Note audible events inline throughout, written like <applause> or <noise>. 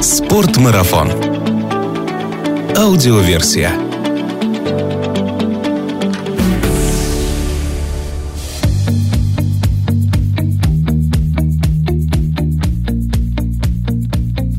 Спортмарафон. Аудиоверсия.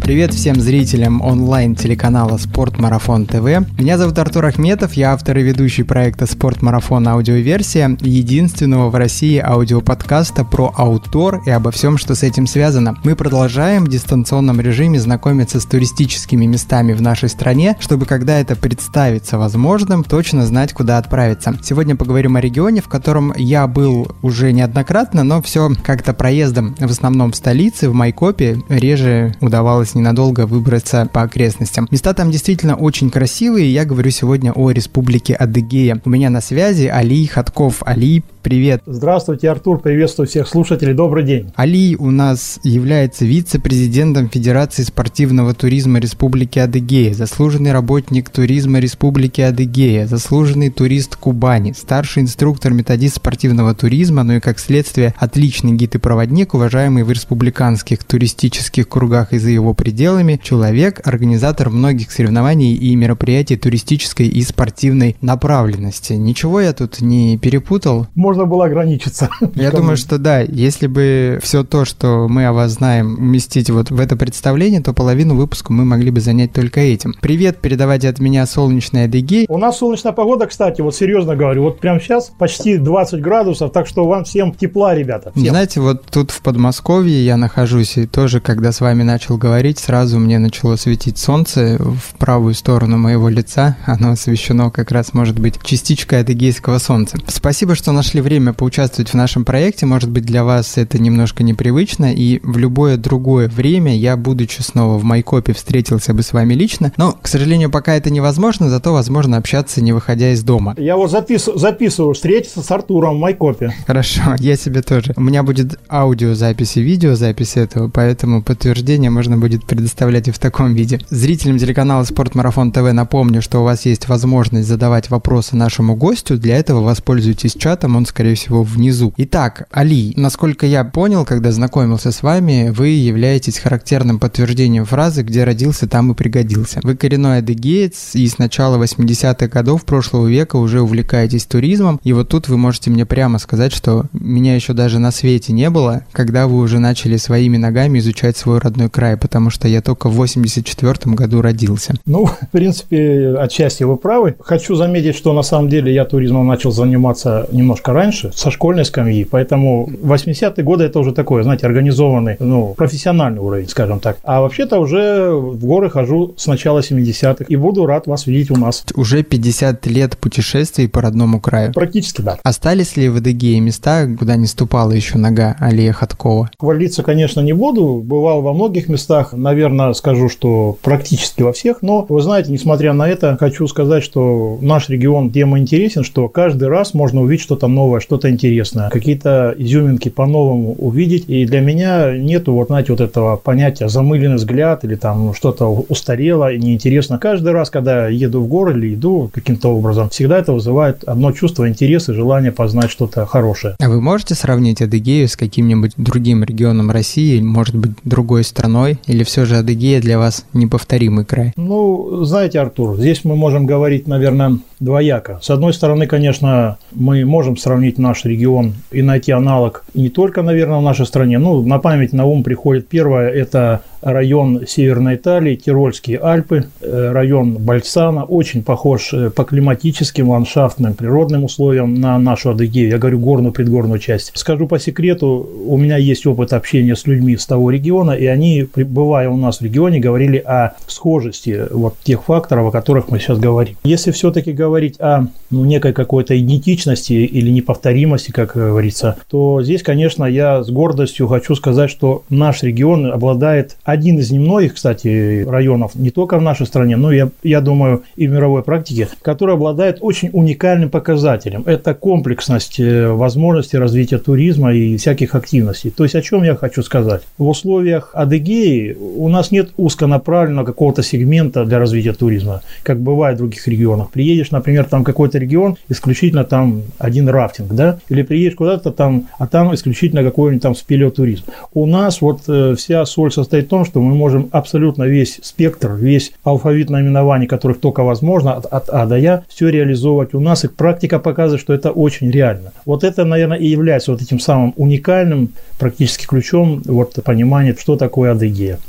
Привет всем зрителям онлайн-телеканала Спорт Марафон ТВ. Меня зовут Артур Ахметов, я автор и ведущий проекта Спорт Марафон аудиоверсия, единственного в России аудиоподкаста про аутор и обо всем, что с этим связано. Мы продолжаем в дистанционном режиме знакомиться с туристическими местами в нашей стране, чтобы когда это представится возможным, точно знать, куда отправиться. Сегодня поговорим о регионе, в котором я был уже неоднократно, но все как-то проездом, в основном в столице, в Майкопе, реже удавалось ненадолго выбраться по окрестностям. Места там действительно очень красивые, я говорю сегодня о республике Адыгея. У меня на связи Али Хатков. Али, привет. Здравствуйте, Артур, приветствую всех слушателей, добрый день. Али у нас является вице-президентом Федерации спортивного туризма Республики Адыгея, заслуженный работник туризма Республики Адыгея, заслуженный турист Кубани, старший инструктор-методист спортивного туризма, ну и как следствие отличный гид и проводник, уважаемый в республиканских туристических кругах и за его пределами, человек, организатор многих соревнований и мероприятий туристической и спортивной направленности. Ничего я тут не перепутал? Можно было ограничиться. <laughs> Я думаю, что да, если бы все то, что мы о вас знаем, уместить вот в это представление, то половину выпуска мы могли бы занять только этим. Привет, передавайте от меня солнечной Адыгей. У нас солнечная погода, кстати, вот серьезно говорю, вот прямо сейчас почти 20 градусов, так что вам всем тепла, ребята. Всем. Знаете, вот тут в Подмосковье я нахожусь, и тоже, когда с вами начал говорить, сразу мне начало светить солнце в правую сторону моего лица. Оно освещено как раз, может быть, частичкой адыгейского солнца. Спасибо, что нашли время поучаствовать в нашем проекте. Может быть, для вас это немножко непривычно, и в любое другое время я, будучи снова в Майкопе, встретился бы с вами лично. Но, к сожалению, пока это невозможно, зато возможно общаться, не выходя из дома. Я вот запис... записываю, встретиться с Артуром в Майкопе. Хорошо, <laughs> я себе тоже. У меня будет аудиозапись и видеозапись этого, поэтому подтверждение можно будет предоставлять и в таком виде. Зрителям телеканала Спорт Марафон ТВ напомню, что у вас есть возможность задавать вопросы нашему гостю. Для этого воспользуйтесь чатом, он, скорее всего, внизу. Итак, Али, насколько я понял, когда знакомился с вами, вы являетесь характерным подтверждением фразы «где родился, там и пригодился». Вы коренной адыгеец и с начала 80-х годов прошлого века уже увлекаетесь туризмом, и вот тут вы можете мне прямо сказать, что меня еще даже на свете не было, когда вы уже начали своими ногами изучать свой родной край, потому что я только в 84 году родился. Ну, в принципе, отчасти вы правы. Хочу заметить, что на самом деле я туризмом начал заниматься немножко раньше, со школьной скамьи, поэтому 80-е годы это уже такое, знаете, организованный, ну, профессиональный уровень, скажем так. А вообще-то уже в горы хожу с начала 70-х и буду рад вас видеть у нас. Уже 50 лет путешествий по родному краю. Практически, да. Остались ли в Адыгее места, куда не ступала еще нога Алия Хаткова? Хвалиться, конечно, не буду. Бывал во многих местах. Наверное, скажу, что практически во всех. Но, вы знаете, несмотря на это, хочу сказать, что наш регион тем интересен, что каждый раз можно увидеть что-то новое, что-то интересное. Какие-то изюминки по-новому увидеть. И для меня нету, вот знаете, вот этого понятия замыленный взгляд или там что-то устарело и неинтересно. Каждый раз, когда еду в горы или иду каким-то образом, всегда это вызывает одно чувство интереса, желание познать что-то хорошее. А вы можете сравнить Адыгею с каким-нибудь другим регионом России, может быть, другой страной? Или все же Адыгея для вас неповторимый край? Ну, знаете, Артур, здесь мы можем говорить, наверное, двояко. С одной стороны, конечно, мы можем сравнить наш регион и найти аналог не только, наверное, в нашей стране. Ну, на память на ум приходит первое – это район Северной Италии, Тирольские Альпы, э, район Бальсана, очень похож э, по климатическим, ландшафтным, природным условиям на нашу Адыгею. Я говорю горную, предгорную часть. Скажу по секрету, у меня есть опыт общения с людьми с того региона, и они, бывая у нас в регионе, говорили о схожести вот тех факторов, о которых мы сейчас говорим. Если все-таки говорить о ну, некой какой-то идентичности или неповторимости, как говорится, то здесь, конечно, я с гордостью хочу сказать, что наш регион обладает один из немногих, кстати, районов, не только в нашей стране, но я, я думаю и в мировой практике, который обладает очень уникальным показателем. Это комплексность э, возможностей развития туризма и всяких активностей. То есть о чем я хочу сказать? В условиях Адыгеи у нас нет узконаправленного какого-то сегмента для развития туризма, как бывает в других регионах. Приедешь, например, там какой-то регион, исключительно там один рафтинг, да, или приедешь куда-то там, а там исключительно какой-нибудь там спелеотуризм. У нас вот э, вся соль состоит в том, том, что мы можем абсолютно весь спектр, весь алфавит наименований, которых только возможно, от, от А до Я, все реализовывать у нас. И практика показывает, что это очень реально. Вот это, наверное, и является вот этим самым уникальным практически ключом вот, понимания, что такое адыгея.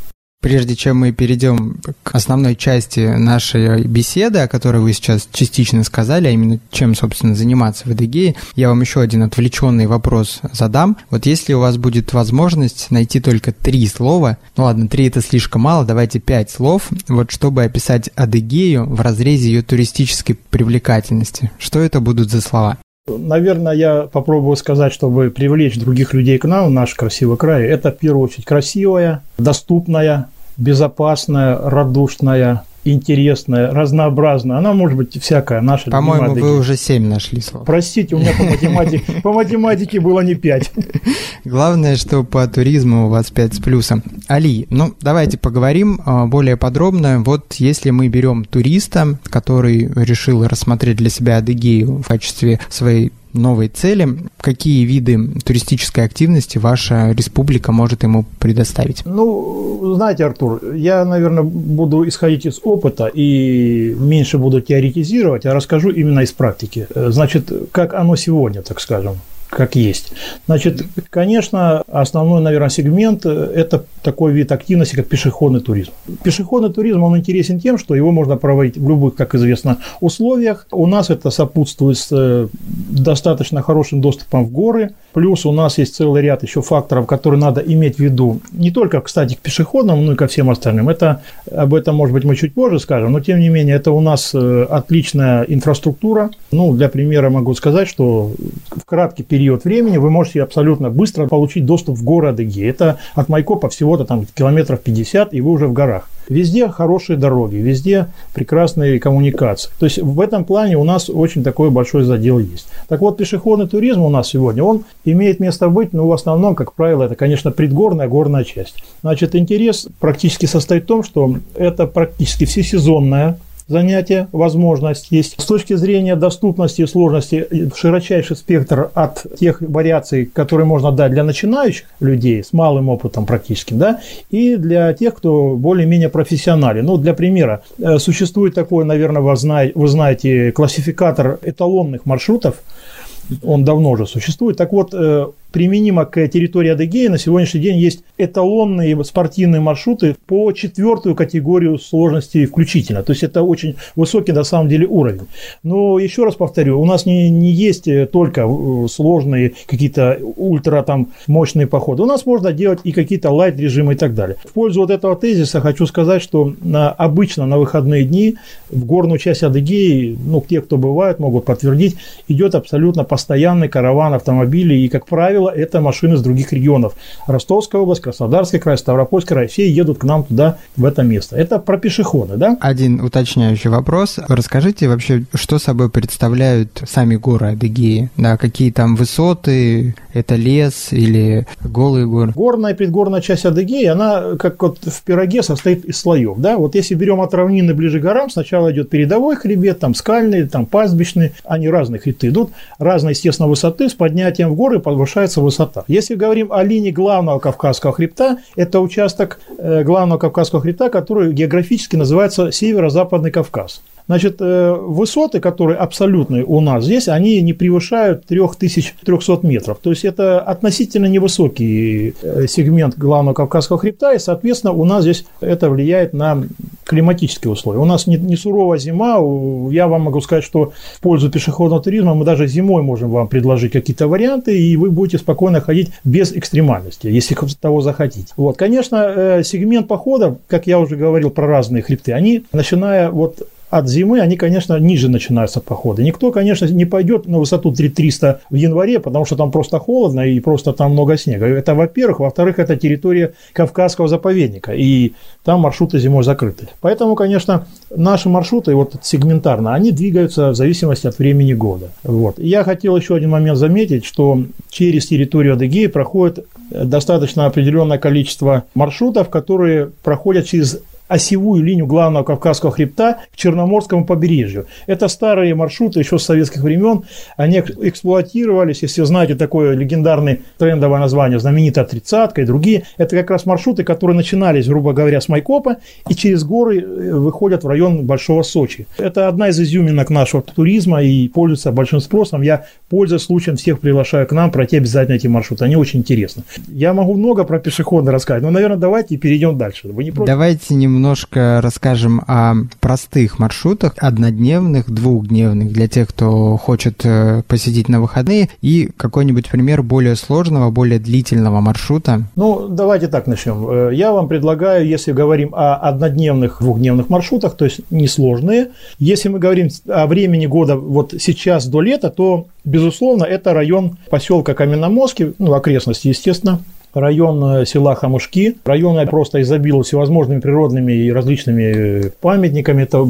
Прежде чем мы перейдем к основной части нашей беседы, о которой вы сейчас частично сказали, а именно чем, собственно, заниматься в Эдегее, я вам еще один отвлеченный вопрос задам. Вот если у вас будет возможность найти только три слова, ну ладно, три это слишком мало, давайте пять слов, вот чтобы описать Адыгею в разрезе ее туристической привлекательности, что это будут за слова? Наверное, я попробую сказать, чтобы привлечь других людей к нам, в наш красивый край. Это, в первую очередь, красивая, доступная, безопасная, радушная, интересная, разнообразная. Она может быть всякая, наша По-моему, вы уже семь нашли слов. Простите, у меня по математике, <laughs> по математике было не пять. Главное, что по туризму у вас пять с плюсом. Али, ну давайте поговорим а, более подробно. Вот если мы берем туриста, который решил рассмотреть для себя Адыгею в качестве своей новой цели, какие виды туристической активности ваша республика может ему предоставить? Ну, знаете, Артур, я, наверное, буду исходить из опыта и меньше буду теоретизировать, а расскажу именно из практики. Значит, как оно сегодня, так скажем как есть. Значит, конечно, основной, наверное, сегмент – это такой вид активности, как пешеходный туризм. Пешеходный туризм, он интересен тем, что его можно проводить в любых, как известно, условиях. У нас это сопутствует с э, достаточно хорошим доступом в горы. Плюс у нас есть целый ряд еще факторов, которые надо иметь в виду. Не только, кстати, к пешеходным, но и ко всем остальным. Это, об этом, может быть, мы чуть позже скажем, но, тем не менее, это у нас э, отличная инфраструктура. Ну, для примера могу сказать, что в краткий период период времени вы можете абсолютно быстро получить доступ в горы Адыгеи. Это от Майкопа всего-то там километров 50, и вы уже в горах. Везде хорошие дороги, везде прекрасные коммуникации. То есть в этом плане у нас очень такой большой задел есть. Так вот, пешеходный туризм у нас сегодня, он имеет место быть, но в основном, как правило, это, конечно, предгорная горная часть. Значит, интерес практически состоит в том, что это практически всесезонная занятия, возможность есть. С точки зрения доступности и сложности, широчайший спектр от тех вариаций, которые можно дать для начинающих людей с малым опытом практическим, да, и для тех, кто более-менее профессионален. Ну, для примера, э, существует такой, наверное, вы знаете, вы знаете классификатор эталонных маршрутов, он давно уже существует. Так вот, э, применимо к территории Адыгеи на сегодняшний день есть эталонные спортивные маршруты по четвертую категорию сложности включительно. То есть это очень высокий на самом деле уровень. Но еще раз повторю, у нас не, не есть только э, сложные какие-то ультра там мощные походы. У нас можно делать и какие-то лайт режимы и так далее. В пользу вот этого тезиса хочу сказать, что на, обычно на выходные дни в горную часть Адыгеи, ну, те, кто бывает, могут подтвердить, идет абсолютно постоянный караван автомобилей. И, как правило, правило, это машины с других регионов. Ростовская область, Краснодарский край, Ставропольский край, все едут к нам туда, в это место. Это про пешеходы, да? Один уточняющий вопрос. Расскажите вообще, что собой представляют сами горы Адыгеи? Да, какие там высоты, это лес или голые горы? Горная и предгорная часть Адыгеи, она как вот в пироге состоит из слоев, да? Вот если берем от равнины ближе к горам, сначала идет передовой хребет, там скальный, там пастбищный, они разные хребты идут, разные, естественно, высоты, с поднятием в горы повышается называется высота. Если говорим о линии главного Кавказского хребта, это участок э, главного Кавказского хребта, который географически называется Северо-Западный Кавказ. Значит, э, высоты, которые абсолютные у нас здесь, они не превышают 3300 метров. То есть это относительно невысокий э, сегмент главного Кавказского хребта, и, соответственно, у нас здесь это влияет на климатические условия. У нас не, не суровая зима, я вам могу сказать, что в пользу пешеходного туризма мы даже зимой можем вам предложить какие-то варианты, и вы будете спокойно ходить без экстремальности, если того захотите. Вот, конечно, э, сегмент походов, как я уже говорил про разные хребты, они, начиная вот от зимы они, конечно, ниже начинаются походы. Никто, конечно, не пойдет на высоту 3300 в январе, потому что там просто холодно и просто там много снега. Это, во-первых. Во-вторых, это территория Кавказского заповедника, и там маршруты зимой закрыты. Поэтому, конечно, наши маршруты, вот сегментарно, они двигаются в зависимости от времени года. Вот. Я хотел еще один момент заметить, что через территорию Адыгеи проходит достаточно определенное количество маршрутов, которые проходят через осевую линию главного Кавказского хребта к Черноморскому побережью. Это старые маршруты еще с советских времен. Они эксплуатировались, если знаете такое легендарное трендовое название, знаменитая тридцатка и другие. Это как раз маршруты, которые начинались, грубо говоря, с Майкопа и через горы э, выходят в район Большого Сочи. Это одна из изюминок нашего туризма и пользуется большим спросом. Я, пользуясь случаем, всех приглашаю к нам пройти обязательно эти маршруты. Они очень интересны. Я могу много про пешеходы рассказать, но, наверное, давайте перейдем дальше. Вы не против? Давайте немножко расскажем о простых маршрутах, однодневных, двухдневных, для тех, кто хочет э, посетить на выходные, и какой-нибудь пример более сложного, более длительного маршрута. Ну, давайте так начнем. Э, я вам предлагаю, если говорим о однодневных, двухдневных маршрутах, то есть несложные, если мы говорим о времени года вот сейчас до лета, то, безусловно, это район поселка Каменномостки, ну, окрестности, естественно, район э, села Хамушки. Район просто изобилует всевозможными природными и различными э, памятниками. Это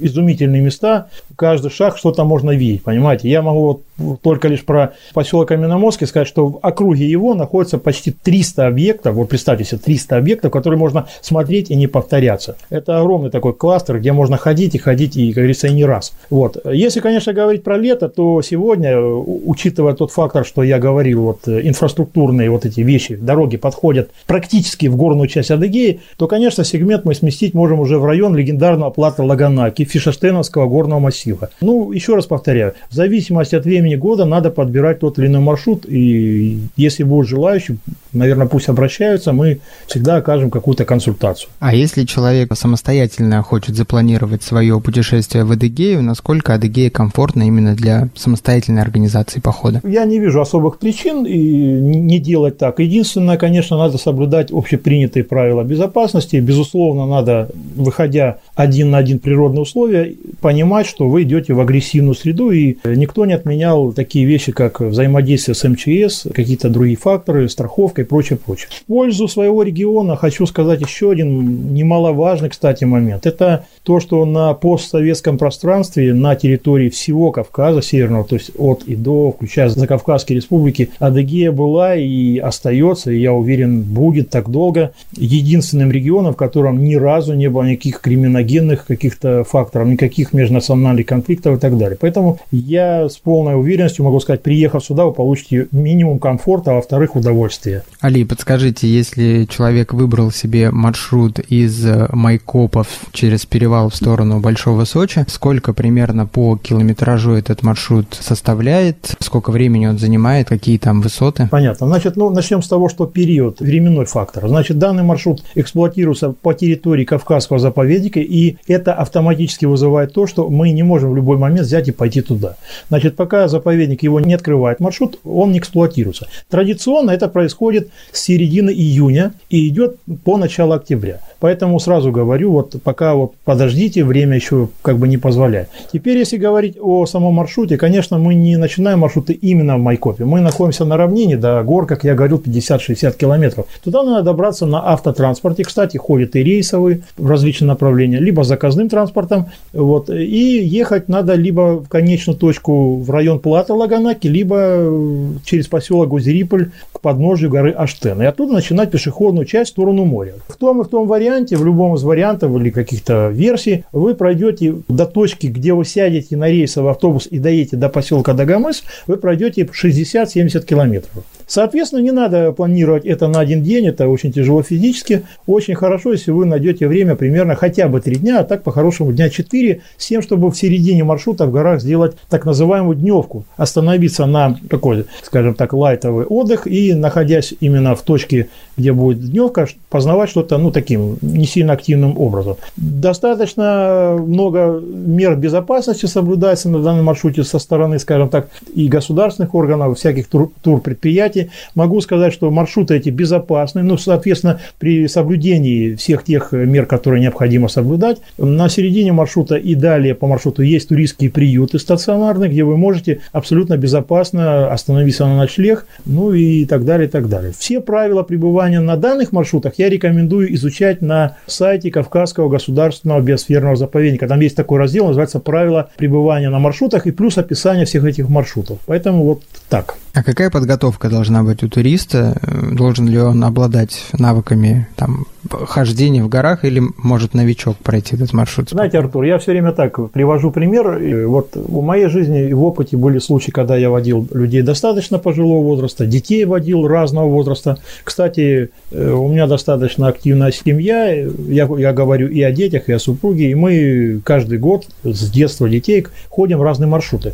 изумительные места. Каждый шаг что-то можно видеть, понимаете. Я могу вот только лишь про поселок Каменноморский сказать, что в округе его находится почти 300 объектов. Вот представьте себе, 300 объектов, которые можно смотреть и не повторяться. Это огромный такой кластер, где можно ходить и ходить, и, как говорится, и не раз. Вот. Если, конечно, говорить про лето, то сегодня, учитывая тот фактор, что я говорил, вот э, инфраструктурные вот эти вещи, дороги подходят практически в горную часть Адыгеи, то, конечно, сегмент мы сместить можем уже в район легендарного плата Лаганаки, Фишештеновского горного массива. Ну, еще раз повторяю, в зависимости от времени года надо подбирать тот или иной маршрут, и если будут желающие, наверное, пусть обращаются, мы всегда окажем какую-то консультацию. А если человек самостоятельно хочет запланировать свое путешествие в Адыгею, насколько Адыгея комфортна именно для самостоятельной организации похода? Я не вижу особых причин и не делать так. Единственное, конечно, надо соблюдать общепринятые правила безопасности. Безусловно, надо, выходя один на один природные условия, понимать, что вы идете в агрессивную среду, и никто не отменял такие вещи, как взаимодействие с МЧС, какие-то другие факторы, страховка и прочее, прочее. В пользу своего региона хочу сказать еще один немаловажный, кстати, момент. Это то, что на постсоветском пространстве, на территории всего Кавказа Северного, то есть от и до, включая Закавказские республики, Адыгея была и остается, и я уверен, будет так долго, единственным регионом, в котором ни разу не было никаких криминогенных каких-то факторов, никаких межнациональных конфликтов и так далее. Поэтому я с полной уверенностью могу сказать, приехав сюда, вы получите минимум комфорта, а во-вторых, удовольствия. Али, подскажите, если человек выбрал себе маршрут из Майкопов через перевал в сторону Большого Сочи, сколько примерно по километражу этот маршрут составляет, сколько времени он занимает, какие там высоты? Понятно. Значит, ну, начнем с того, что период, временной фактор. Значит, данный маршрут эксплуатируется по территории Кавказского заповедника, и это автоматически вызывает то, что мы не можем в любой момент взять и пойти туда. Значит, пока заповедник его не открывает маршрут, он не эксплуатируется. Традиционно это происходит с середины июня и идет по началу октября. Поэтому сразу говорю, вот пока вот подождите, время еще как бы не позволяет. Теперь, если говорить о самом маршруте, конечно, мы не начинаем маршруты именно в Майкопе. Мы находимся на равнине до гор, как я говорил, 50-60 километров. Туда надо добраться на автотранспорте. Кстати, ходят и рейсовые в различные направления, либо заказным транспортом. Вот, и ехать надо либо в конечную точку в район Плата Лаганаки, либо через поселок Гузериполь к подножию горы Аштен. И оттуда начинать пешеходную часть в сторону моря. В том и в том варианте, в любом из вариантов или каких-то версий, вы пройдете до точки, где вы сядете на рейсовый автобус и доедете до поселка Дагомыс, вы пройдете 60-70 километров. Соответственно, не надо планировать это на один день, это очень тяжело физически. Очень хорошо, если вы найдете время примерно хотя бы три дня, а так по-хорошему дня 4, с тем, чтобы в середине маршрута в горах сделать так называемую дневку, остановиться на такой, скажем так, лайтовый отдых и, находясь именно в точке, где будет дневка, познавать что-то, ну, таким не сильно активным образом. Достаточно много мер безопасности соблюдается на данном маршруте со стороны, скажем так, и государственных органов, всяких тур турпредприятий, кстати, могу сказать, что маршруты эти безопасны, ну, соответственно, при соблюдении всех тех мер, которые необходимо соблюдать, на середине маршрута и далее по маршруту есть туристские приюты стационарные, где вы можете абсолютно безопасно остановиться на ночлег, ну и так далее, и так далее. Все правила пребывания на данных маршрутах я рекомендую изучать на сайте Кавказского государственного биосферного заповедника. Там есть такой раздел, называется «Правила пребывания на маршрутах» и плюс описание всех этих маршрутов. Поэтому вот так. А какая подготовка должна быть у туриста? Должен ли он обладать навыками там, хождение в горах или может новичок пройти этот маршрут? Знаете, Артур, я все время так привожу пример. Вот в моей жизни и в опыте были случаи, когда я водил людей достаточно пожилого возраста, детей водил разного возраста. Кстати, э, у меня достаточно активная семья. Я, я говорю и о детях, и о супруге. И мы каждый год с детства детей ходим разные маршруты.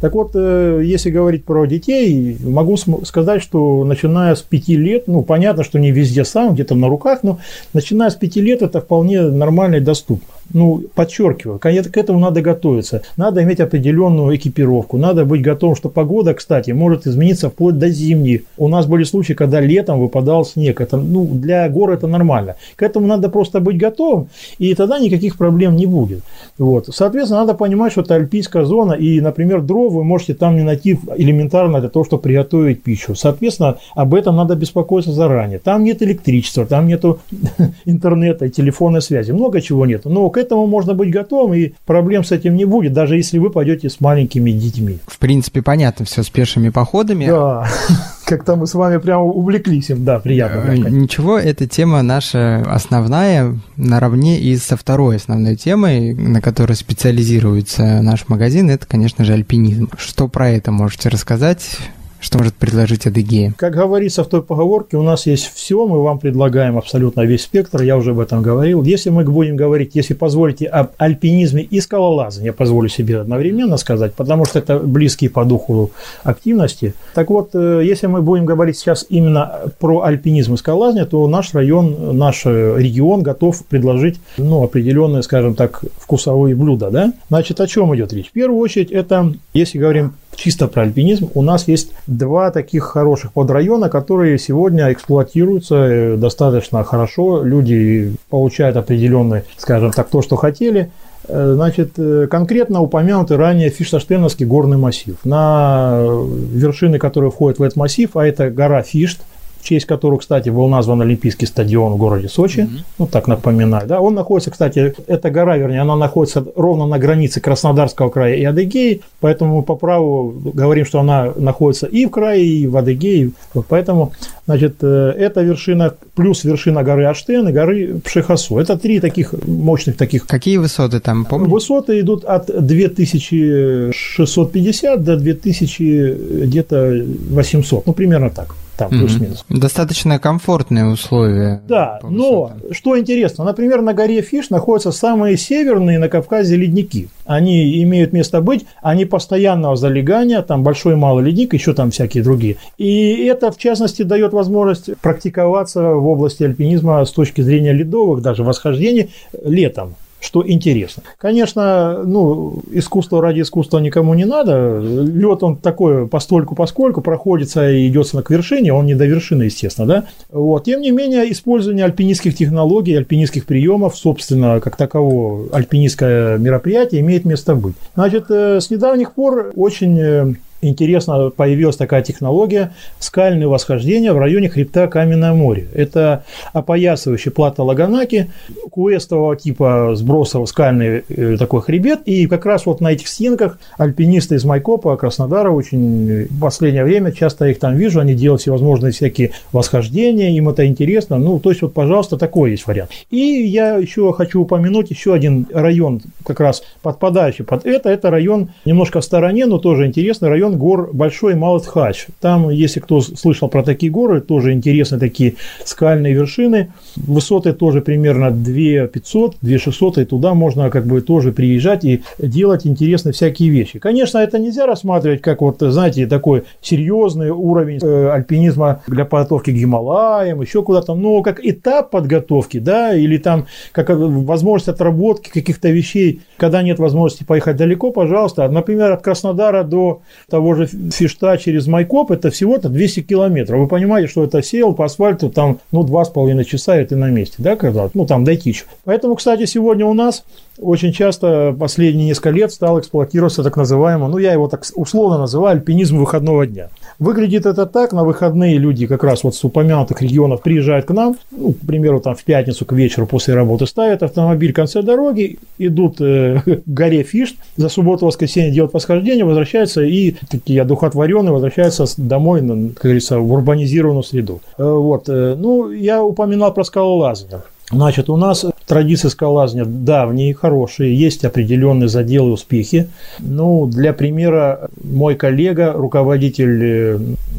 Так вот, э, если говорить про детей, могу сказать, что начиная с пяти лет, ну, понятно, что не везде сам, где-то на руках, но начиная с пяти лет это вполне нормально и доступно ну, подчеркиваю, к этому надо готовиться. Надо иметь определенную экипировку. Надо быть готовым, что погода, кстати, может измениться вплоть до зимней. У нас были случаи, когда летом выпадал снег. Это, ну, для гор это нормально. К этому надо просто быть готовым, и тогда никаких проблем не будет. Вот. Соответственно, надо понимать, что это альпийская зона, и, например, дров вы можете там не найти элементарно для того, чтобы приготовить пищу. Соответственно, об этом надо беспокоиться заранее. Там нет электричества, там нет <laughs> интернета и телефонной связи. Много чего нет. Но к этому можно быть готовым, и проблем с этим не будет, даже если вы пойдете с маленькими детьми. В принципе, понятно все с пешими походами. Да, <laughs> как-то мы с вами прямо увлеклись им, да, приятно. Э, ничего, эта тема наша основная, наравне и со второй основной темой, на которой специализируется наш магазин, это, конечно же, альпинизм. Что про это можете рассказать? Что может предложить Адыгея? Как говорится в той поговорке, у нас есть все, мы вам предлагаем абсолютно весь спектр, я уже об этом говорил. Если мы будем говорить, если позволите, об альпинизме и скалолазании, я позволю себе одновременно сказать, потому что это близкие по духу активности. Так вот, э, если мы будем говорить сейчас именно про альпинизм и скалолазание, то наш район, наш регион готов предложить ну, определенные, скажем так, вкусовые блюда. Да? Значит, о чем идет речь? В первую очередь, это, если говорим чисто про альпинизм, у нас есть два таких хороших подрайона, которые сегодня эксплуатируются э, достаточно хорошо. Люди получают определенный, скажем так, то, что хотели. Э, значит, э, конкретно упомянутый ранее Фишташтеновский горный массив. На вершины, которые входят в этот массив, а это гора Фишт, в честь которого, кстати, был назван Олимпийский стадион в городе Сочи. Mm-hmm. Ну, так напоминаю. Да? Он находится, кстати, эта гора, вернее, она находится ровно на границе Краснодарского края и Адыгеи, поэтому мы по праву говорим, что она находится и в крае, и в Адыгее. Поэтому, значит, э, эта вершина плюс вершина горы Аштен и горы Пшехасу. Это три таких мощных таких... Какие высоты там, помните? Высоты идут от 2650 до 2000 где-то 800. Ну, примерно так там плюс-минус. Достаточно комфортные условия. Да, но что интересно, например, на горе Фиш находятся самые северные на Кавказе ледники. Они имеют место быть, они постоянного залегания, там большой и малый ледник, еще там всякие другие. И это, в частности, дает возможность практиковаться в области альпинизма с точки зрения ледовых, даже восхождений летом что интересно. Конечно, ну, искусство ради искусства никому не надо. Лед он такой постольку поскольку проходится и идется к вершине, он не до вершины, естественно, да. Вот. Тем не менее, использование альпинистских технологий, альпинистских приемов, собственно, как такового альпинистское мероприятие имеет место быть. Значит, э, с недавних пор очень э, интересно появилась такая технология скальные восхождения в районе хребта Каменное море. Это опоясывающий плата Лаганаки, квестового типа сбросов скальный э, такой хребет. И как раз вот на этих стенках альпинисты из Майкопа, Краснодара очень в последнее время часто их там вижу, они делают всевозможные всякие восхождения, им это интересно. Ну, то есть вот, пожалуйста, такой есть вариант. И я еще хочу упомянуть еще один район, как раз подпадающий под это. Это район немножко в стороне, но тоже интересный район район гор Большой и Малый Тхач. Там, если кто слышал про такие горы, тоже интересные такие скальные вершины. Высоты тоже примерно 2 500, 2 600, и туда можно как бы тоже приезжать и делать интересные всякие вещи. Конечно, это нельзя рассматривать как вот, знаете, такой серьезный уровень э, альпинизма для подготовки к Гималаям, еще куда-то, но как этап подготовки, да, или там как возможность отработки каких-то вещей, когда нет возможности поехать далеко, пожалуйста. Например, от Краснодара до того же Фишта через Майкоп, это всего-то 200 километров. Вы понимаете, что это сел по асфальту, там, ну, два с половиной часа, и ты на месте, да, когда, ну, там дойти еще. Поэтому, кстати, сегодня у нас очень часто последние несколько лет стал эксплуатироваться так называемый, ну, я его так условно называю, альпинизм выходного дня. Выглядит это так, на выходные люди как раз вот с упомянутых регионов приезжают к нам, ну, к примеру, там в пятницу к вечеру после работы ставят автомобиль в конце дороги, идут э, <laughs> к горе Фишт, за субботу-воскресенье делают восхождение, возвращаются и такие одухотворенные возвращаются домой, как говорится, в урбанизированную среду. Э, вот. Э, ну, я упоминал про скалолазание. Значит, у нас традиции скалолазания давние, хорошие, есть определенные заделы успехи. Ну, для примера, мой коллега, руководитель э,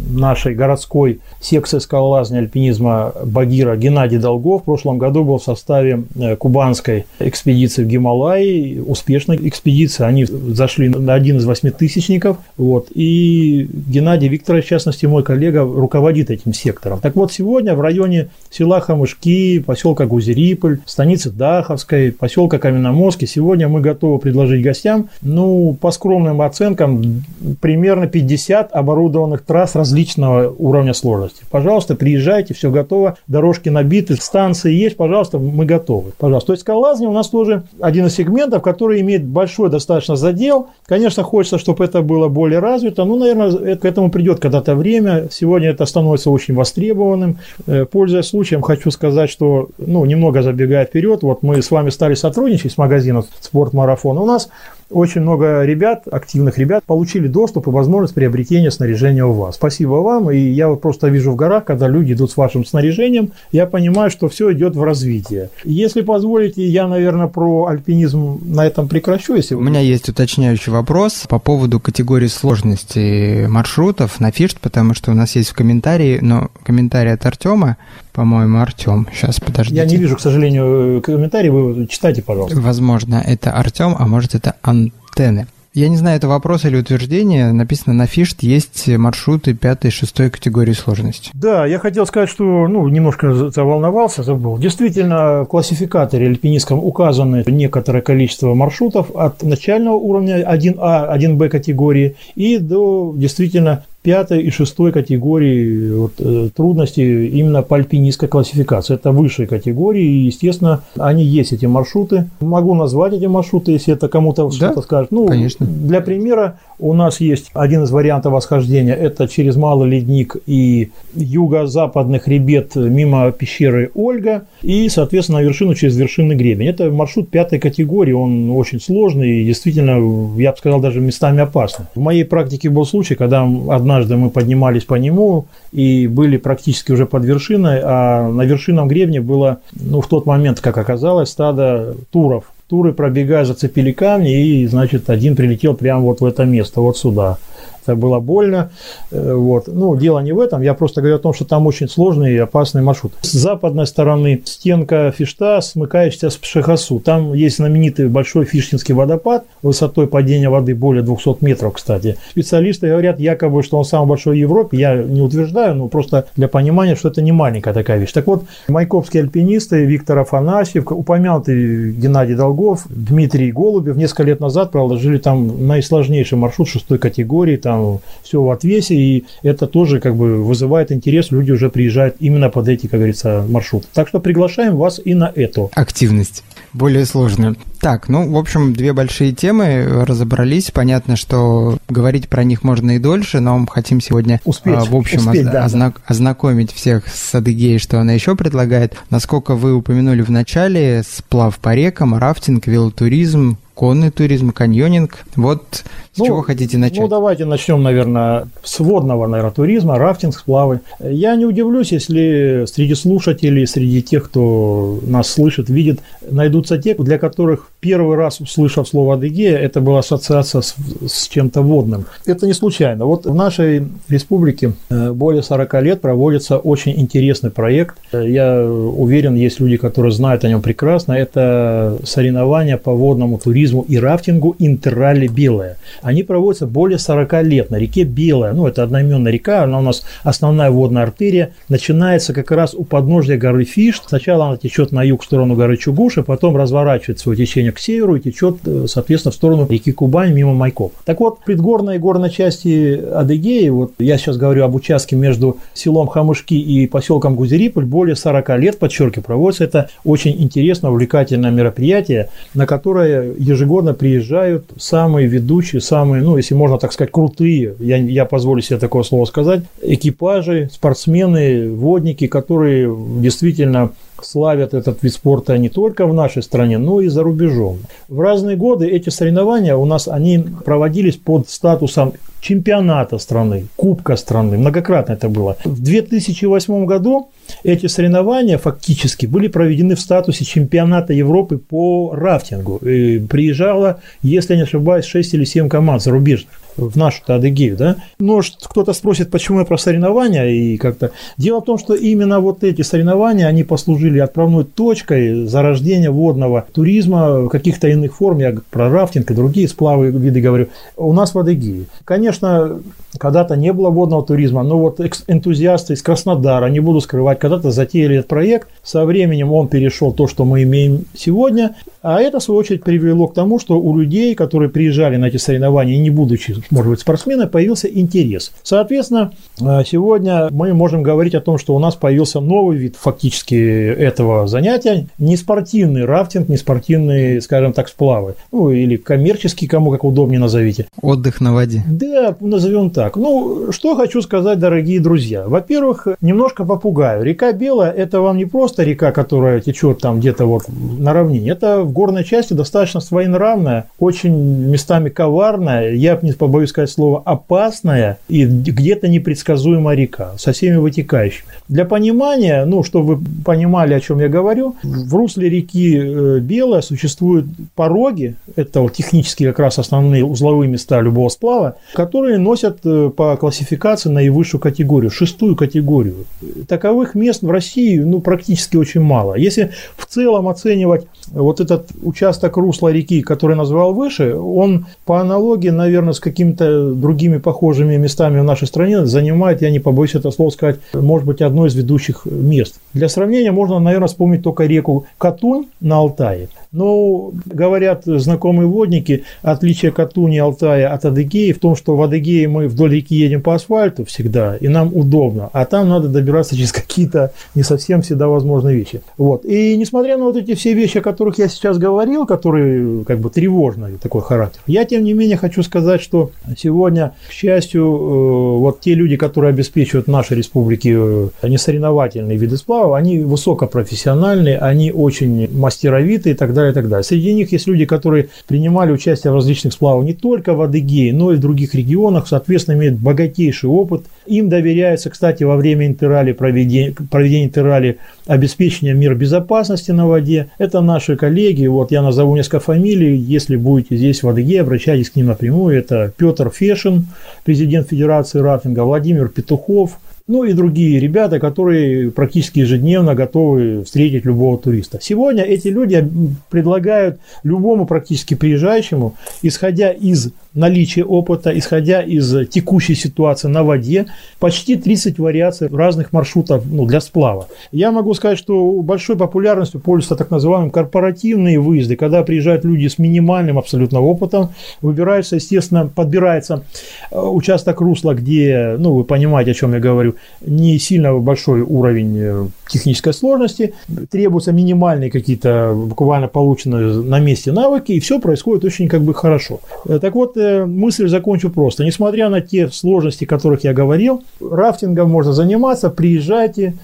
нашей городской секции скалолазания альпинизма Багира Геннадий Долгов в прошлом году был в составе э, кубанской экспедиции в Гималаи, успешной экспедиции. Они зашли на один из восьмитысячников. Вот, и Геннадий Викторович, в частности, мой коллега, руководит этим сектором. Так вот, сегодня в районе села Хамышки, поселка Гузериполь, станицы Даховской, поселка Каменноморский, сегодня мы готовы предложить гостям, ну, по скромным оценкам, примерно 50 оборудованных трасс различного уровня сложности. Пожалуйста, приезжайте, все готово, дорожки набиты, станции есть, пожалуйста, мы готовы. Пожалуйста. То есть скалолазание у нас тоже один из сегментов, который имеет большой достаточно задел. Конечно, хочется, чтобы это было более развито, ну, наверное, к этому придет когда-то время. Сегодня это становится очень востребованным. Э, пользуясь случаем, хочу сказать, что, ну, немного забегая вперед, вот мы с вами стали сотрудничать с магазином «Спортмарафон». У нас очень много ребят, активных ребят, получили доступ и возможность приобретения снаряжения у вас. Спасибо вам. И я вот просто вижу в горах, когда люди идут с вашим снаряжением, я понимаю, что все идет в развитие. Если позволите, я, наверное, про альпинизм на этом прекращу. Если У меня есть уточняющий вопрос по поводу категории сложности маршрутов на фишт, потому что у нас есть в комментарии, но комментарий от Артема, по-моему, Артем. Сейчас, подождите. Я не вижу, к сожалению, комментарий. Вы читайте, пожалуйста. Возможно, это Артем, а может, это антенны. Я не знаю, это вопрос или утверждение. Написано на фишт есть маршруты пятой шестой категории сложности. Да, я хотел сказать, что ну, немножко заволновался, забыл. Действительно, в классификаторе альпинистском указаны некоторое количество маршрутов от начального уровня 1А, 1Б категории и до действительно пятой и шестой категории вот, э, трудности именно по альпинистской классификации. Это высшие категории, и, естественно, они есть, эти маршруты. Могу назвать эти маршруты, если это кому-то да? что-то скажет. Ну, Конечно. Для примера, у нас есть один из вариантов восхождения, это через Малый ледник и юго-западный хребет мимо пещеры Ольга, и, соответственно, на вершину через вершинный гребень. Это маршрут пятой категории, он очень сложный и действительно, я бы сказал, даже местами опасный. В моей практике был случай, когда однажды мы поднимались по нему и были практически уже под вершиной, а на вершинном гребне было, ну, в тот момент, как оказалось, стадо туров. Туры пробегая зацепили камни, и, значит, один прилетел прямо вот в это место, вот сюда это было больно. Э, вот. Ну, дело не в этом, я просто говорю о том, что там очень сложный и опасный маршрут. С западной стороны стенка Фишта, смыкающаяся с Пшехасу. Там есть знаменитый большой Фиштинский водопад, высотой падения воды более 200 метров, кстати. Специалисты говорят якобы, что он самый большой в Европе. Я не утверждаю, но просто для понимания, что это не маленькая такая вещь. Так вот, майкопские альпинисты Виктор Афанасьев, упомянутый Геннадий Долгов, Дмитрий Голубев несколько лет назад проложили там наисложнейший маршрут шестой категории, там там все в отвесе, и это тоже как бы вызывает интерес, люди уже приезжают именно под эти, как говорится, маршруты. Так что приглашаем вас и на эту. Активность более сложная. Так, ну, в общем, две большие темы разобрались. Понятно, что говорить про них можно и дольше, но мы хотим сегодня, успеть, в общем, успеть, озна- да, озна- да. ознакомить всех с Адыгеей, что она еще предлагает. Насколько вы упомянули в начале, сплав по рекам, рафтинг, велотуризм, конный туризм, каньонинг. Вот с ну, чего хотите начать? Ну, давайте начнем, наверное, с водного, наверное, туризма, рафтинг, сплавы. Я не удивлюсь, если среди слушателей, среди тех, кто нас слышит, видит, найдутся те, для которых первый раз, услышав слово Адыгея, это была ассоциация с, с чем-то водным. Это не случайно. Вот в нашей республике э, более 40 лет проводится очень интересный проект. Я уверен, есть люди, которые знают о нем прекрасно. Это соревнования по водному туризму и рафтингу «Интерралли Белая». Они проводятся более 40 лет на реке Белая. Ну, это одноименная река, она у нас основная водная артерия. Начинается как раз у подножья горы Фишт. Сначала она течет на юг в сторону горы Чугуши, потом разворачивает свое течение к северу и течет, э, соответственно, в сторону реки Кубань мимо Майков. Так вот, предгорной и горной части Адыгеи, вот я сейчас говорю об участке между селом Хамышки и поселком Гузериполь, более 40 лет, подчеркиваю, проводится это очень интересное, увлекательное мероприятие, на которое ежегодно приезжают самые ведущие, самые, ну, если можно так сказать, крутые, я, я позволю себе такое слово сказать, экипажи, спортсмены, водники, которые действительно славят этот вид спорта не только в нашей стране, но и за рубежом. В разные годы эти соревнования у нас они проводились под статусом чемпионата страны, кубка страны. Многократно это было. В 2008 году эти соревнования фактически были проведены в статусе чемпионата Европы по рафтингу. И приезжало, если не ошибаюсь, 6 или 7 команд зарубежных в нашу Адыгею, да. Но кто-то спросит, почему я про соревнования и как-то. Дело в том, что именно вот эти соревнования, они послужили отправной точкой зарождения водного туризма в каких-то иных форм. Я про рафтинг и другие сплавы виды говорю. У нас в Адыгее. Конечно, когда-то не было водного туризма, но вот энтузиасты из Краснодара, не буду скрывать, когда-то затеяли этот проект. Со временем он перешел то, что мы имеем сегодня. А это, в свою очередь, привело к тому, что у людей, которые приезжали на эти соревнования, не будучи, может быть, спортсменами, появился интерес. Соответственно, э, сегодня мы можем говорить о том, что у нас появился новый вид фактически этого занятия. Не спортивный рафтинг, не спортивные, скажем так, сплавы. Ну, или коммерческий, кому как удобнее назовите. Отдых на воде. Да, назовем так. Ну, что хочу сказать, дорогие друзья. Во-первых, немножко попугаю. Река Белая – это вам не просто река, которая течет там где-то вот на равнине. Это в горной части достаточно своенравная, очень местами коварная, я не побоюсь сказать слово опасная и где-то непредсказуемая река со всеми вытекающими. Для понимания, ну, чтобы вы понимали, о чем я говорю, в русле реки э, Белая существуют пороги, это вот технически как раз основные узловые места любого сплава, которые носят по классификации наивысшую категорию, шестую категорию. Таковых мест в России ну, практически очень мало. Если в целом оценивать вот этот участок русла реки, который назвал выше, он по аналогии, наверное, с какими-то другими похожими местами в нашей стране занимает, я не побоюсь это слово сказать, может быть, одно из ведущих мест. Для сравнения можно, наверное, вспомнить только реку Катунь на Алтае. Но, говорят знакомые водники, отличие Катуни и Алтая от Адыгеи в том, что в Адыгее мы вдоль реки едем по асфальту всегда, и нам удобно, а там надо добираться через какие-то не совсем всегда возможные вещи. Вот. И несмотря на вот эти все вещи, о которых я сейчас говорил, которые как бы тревожный такой характер, я тем не менее хочу сказать, что сегодня, к счастью, э, вот те люди, которые обеспечивают нашей республике э, несоревновательные виды сплава, они высокопрофессиональные, они очень мастеровитые и так далее и так далее. Среди них есть люди, которые принимали участие в различных сплавах не только в Адыгее, но и в других регионах, соответственно, имеют богатейший опыт. Им доверяется, кстати, во время интерали, проведения, проведения интерали, обеспечение мир безопасности на воде. Это наши коллеги, вот я назову несколько фамилий, если будете здесь в Адыгее, обращайтесь к ним напрямую. Это Петр Фешин, президент Федерации рафтинга, Владимир Петухов – ну и другие ребята, которые практически ежедневно готовы встретить любого туриста. Сегодня эти люди предлагают любому практически приезжающему, исходя из наличия опыта, исходя из текущей ситуации на воде, почти 30 вариаций разных маршрутов ну, для сплава. Я могу сказать, что большой популярностью пользуются так называемые корпоративные выезды, когда приезжают люди с минимальным абсолютно опытом, выбираются, естественно, подбирается э, участок русла, где, ну, вы понимаете, о чем я говорю, не сильно большой уровень э, технической сложности, требуются минимальные какие-то буквально полученные на месте навыки, и все происходит очень как бы хорошо. Э, так вот, мысль закончу просто. Несмотря на те сложности, о которых я говорил, рафтингом можно заниматься, приезжайте,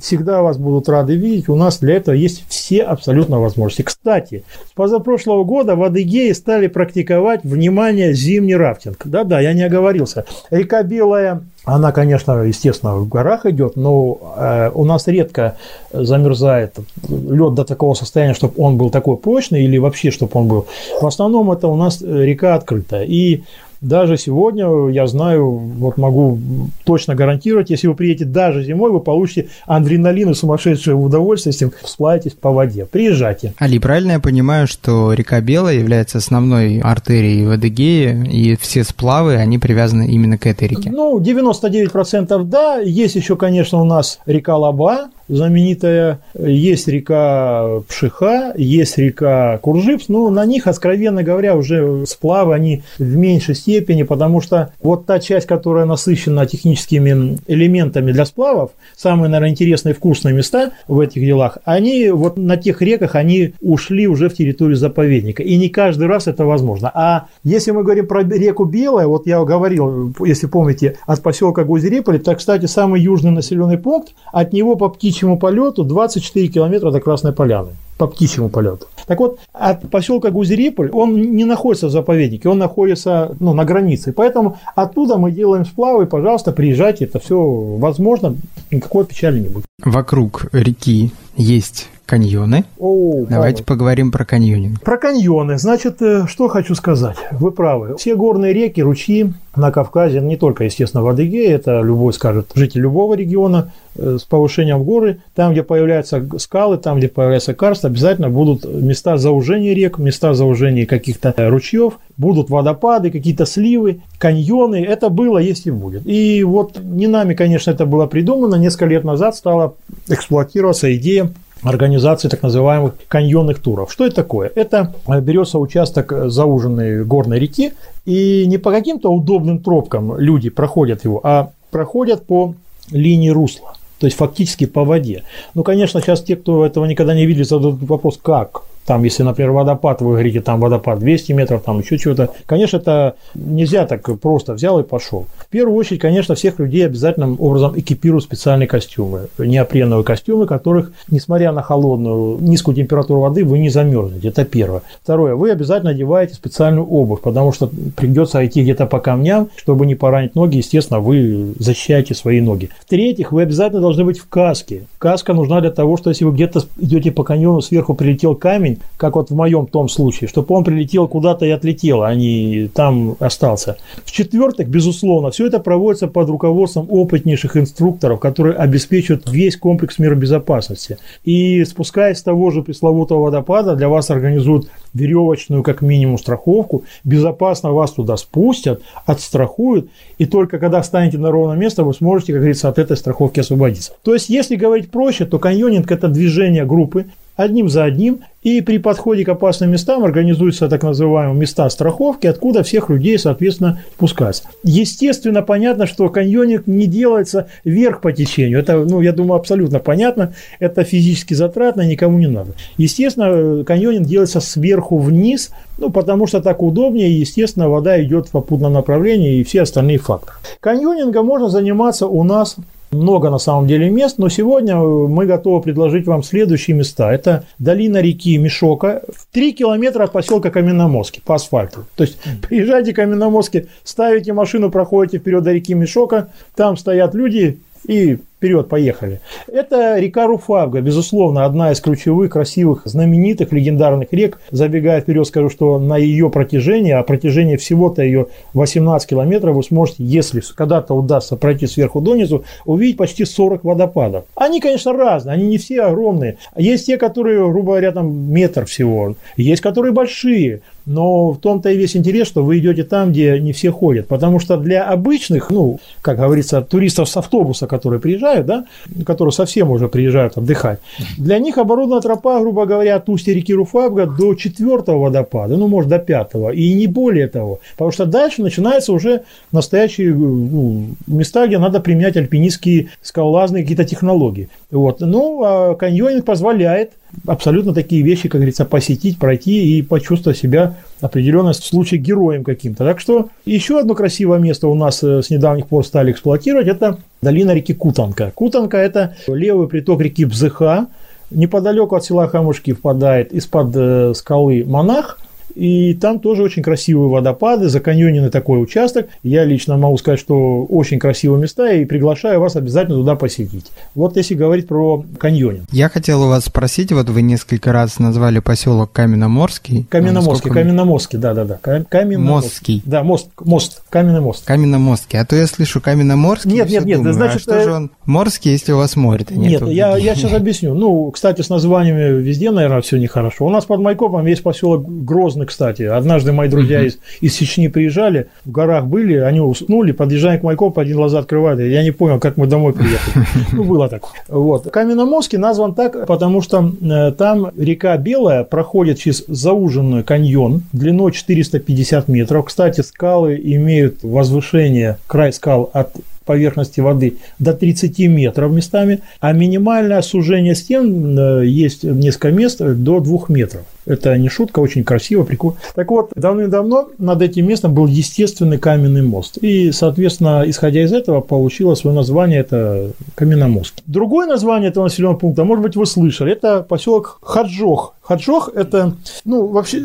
всегда вас будут рады видеть. У нас для этого есть все абсолютно возможности. Кстати, с позапрошлого года в Адыгее стали практиковать, внимание, зимний рафтинг. Да-да, я не оговорился. Река Белая она, конечно, естественно, в горах идет, но э, у нас редко замерзает лед до такого состояния, чтобы он был такой прочный или вообще, чтобы он был. В основном это у нас река открытая. И даже сегодня, я знаю, вот могу точно гарантировать, если вы приедете даже зимой, вы получите адреналин и сумасшедшее удовольствие, если сплавитесь по воде. Приезжайте. Али, правильно я понимаю, что река Белая является основной артерией в Адыгее, и все сплавы, они привязаны именно к этой реке? Ну, 99% да. Есть еще, конечно, у нас река Лаба, знаменитая, есть река Пшиха, есть река Куржипс, но на них, откровенно говоря, уже сплавы, они в меньшей степени, потому что вот та часть, которая насыщена техническими элементами для сплавов, самые, наверное, интересные вкусные места в этих делах, они вот на тех реках, они ушли уже в территорию заповедника, и не каждый раз это возможно. А если мы говорим про реку Белая, вот я говорил, если помните, от поселка Гузереполь, так, кстати, самый южный населенный пункт, от него по птичьей птичьему полету 24 километра до Красной Поляны по птичьему полету. Так вот, от поселка Гузериполь он не находится в заповеднике, он находится ну, на границе. Поэтому оттуда мы делаем сплавы, пожалуйста, приезжайте, это все возможно, никакой печали не будет. Вокруг реки есть каньоны. О, Давайте правда. поговорим про каньонинг. Про каньоны. Значит, э, что хочу сказать. Вы правы. Все горные реки, ручьи на Кавказе, не только, естественно, в Адыгее, это любой скажет, житель любого региона э, с повышением горы, там, где появляются скалы, там, где появляется карст, обязательно будут места заужения рек, места заужения каких-то ручьев, будут водопады, какие-то сливы, каньоны. Это было, есть и будет. И вот не нами, конечно, это было придумано. Несколько лет назад стала эксплуатироваться идея организации так называемых каньонных туров. Что это такое? Это э, берется участок зауженной горной реки, и не по каким-то удобным тропкам люди проходят его, а проходят по линии русла. То есть фактически по воде. Ну, конечно, сейчас те, кто этого никогда не видели, зададут вопрос, как? Там, если, например, водопад, вы говорите, там водопад 200 метров, там еще чего-то. Конечно, это нельзя так просто взял и пошел. В первую очередь, конечно, всех людей обязательным образом экипируют специальные костюмы. Неопреновые костюмы, которых, несмотря на холодную, низкую температуру воды, вы не замерзнете. Это первое. Второе. Вы обязательно одеваете специальную обувь, потому что придется идти где-то по камням, чтобы не поранить ноги. Естественно, вы защищаете свои ноги. В-третьих, вы обязательно должны быть в каске. Каска нужна для того, что если вы где-то идете по каньону, сверху прилетел камень, как вот в моем том случае, чтобы он прилетел куда-то и отлетел, а не там остался. В-четвертых, безусловно, все это проводится под руководством опытнейших инструкторов, которые обеспечивают весь комплекс мер безопасности. И спускаясь с того же пресловутого водопада, для вас организуют веревочную как минимум страховку, безопасно вас туда спустят, отстрахуют, и только когда станете на ровное место, вы сможете, как говорится, от этой страховки освободиться. То есть, если говорить проще, то каньонинг – это движение группы, одним за одним, и при подходе к опасным местам организуются так называемые места страховки, откуда всех людей, соответственно, спускаться. Естественно, понятно, что каньонинг не делается вверх по течению. Это, ну, я думаю, абсолютно понятно. Это физически затратно, никому не надо. Естественно, каньонинг делается сверху вниз, ну, потому что так удобнее, естественно, вода идет в попутном направлении и все остальные факторы. Каньонингом можно заниматься у нас много на самом деле мест, но сегодня мы готовы предложить вам следующие места. Это долина реки Мишока, в 3 километра от поселка Каменноморский по асфальту. То есть приезжайте к Каменноморске, ставите машину, проходите вперед до реки Мишока, там стоят люди и Вперед, поехали. Это река Руфавга, безусловно, одна из ключевых, красивых, знаменитых, легендарных рек. Забегая вперед, скажу, что на ее протяжении, а протяжение всего-то ее 18 километров, вы сможете, если когда-то удастся пройти сверху донизу, увидеть почти 40 водопадов. Они, конечно, разные, они не все огромные. Есть те, которые, грубо говоря, там метр всего. Есть, которые большие. Но в том-то и весь интерес, что вы идете там, где не все ходят. Потому что для обычных, ну, как говорится, туристов с автобуса, которые приезжают, да, которые совсем уже приезжают отдыхать, для них оборудована тропа, грубо говоря, от устья реки Руфабга до четвертого водопада, ну, может, до пятого, и не более того. Потому что дальше начинаются уже настоящие ну, места, где надо применять альпинистские скалолазные какие-то технологии. Вот. Ну, а каньонинг позволяет абсолютно такие вещи, как говорится, посетить, пройти и почувствовать себя определенно в случае героем каким-то. Так что еще одно красивое место у нас э, с недавних пор стали эксплуатировать, это долина реки Кутанка. Кутанка – это левый приток реки Бзыха, неподалеку от села Хамушки впадает из-под э, скалы Монах – и там тоже очень красивые водопады, заканьоненный такой участок. Я лично могу сказать, что очень красивые места, и приглашаю вас обязательно туда посетить. Вот если говорить про каньонинг. Я хотел у вас спросить, вот вы несколько раз назвали поселок Каменноморский. Каменноморский, Каменноморский, да-да-да. Каменноморский. Да, мост, мост, Каменный мост. Каменноморский. А то я слышу Каменноморский. Нет, нет, нет, думаю, значит... А что же он морский, если у вас море нет? Нет, я, я сейчас объясню. Ну, кстати, с названиями везде, наверное, все нехорошо. У нас под Майкопом есть поселок Грозный, кстати. Однажды мои друзья из, из Чечни приезжали, в горах были, они уснули, подъезжая к Майкопу, один глаза открывает, я не понял, как мы домой приехали. <laughs> Ну, было так. Вот. Каменноморский назван так, потому что э, там река Белая проходит через зауженный каньон длиной 450 метров. Кстати, скалы имеют возвышение, край скал от поверхности воды до 30 метров местами, а минимальное сужение стен э, есть несколько мест до 2 метров. Это не шутка, очень красиво, прикольно. Так вот, давным-давно над этим местом был естественный каменный мост. И, соответственно, исходя из этого, получило свое название, это Каменномост. Другое название этого населенного пункта, может быть, вы слышали, это поселок Хаджох. Хаджох – это, ну, вообще,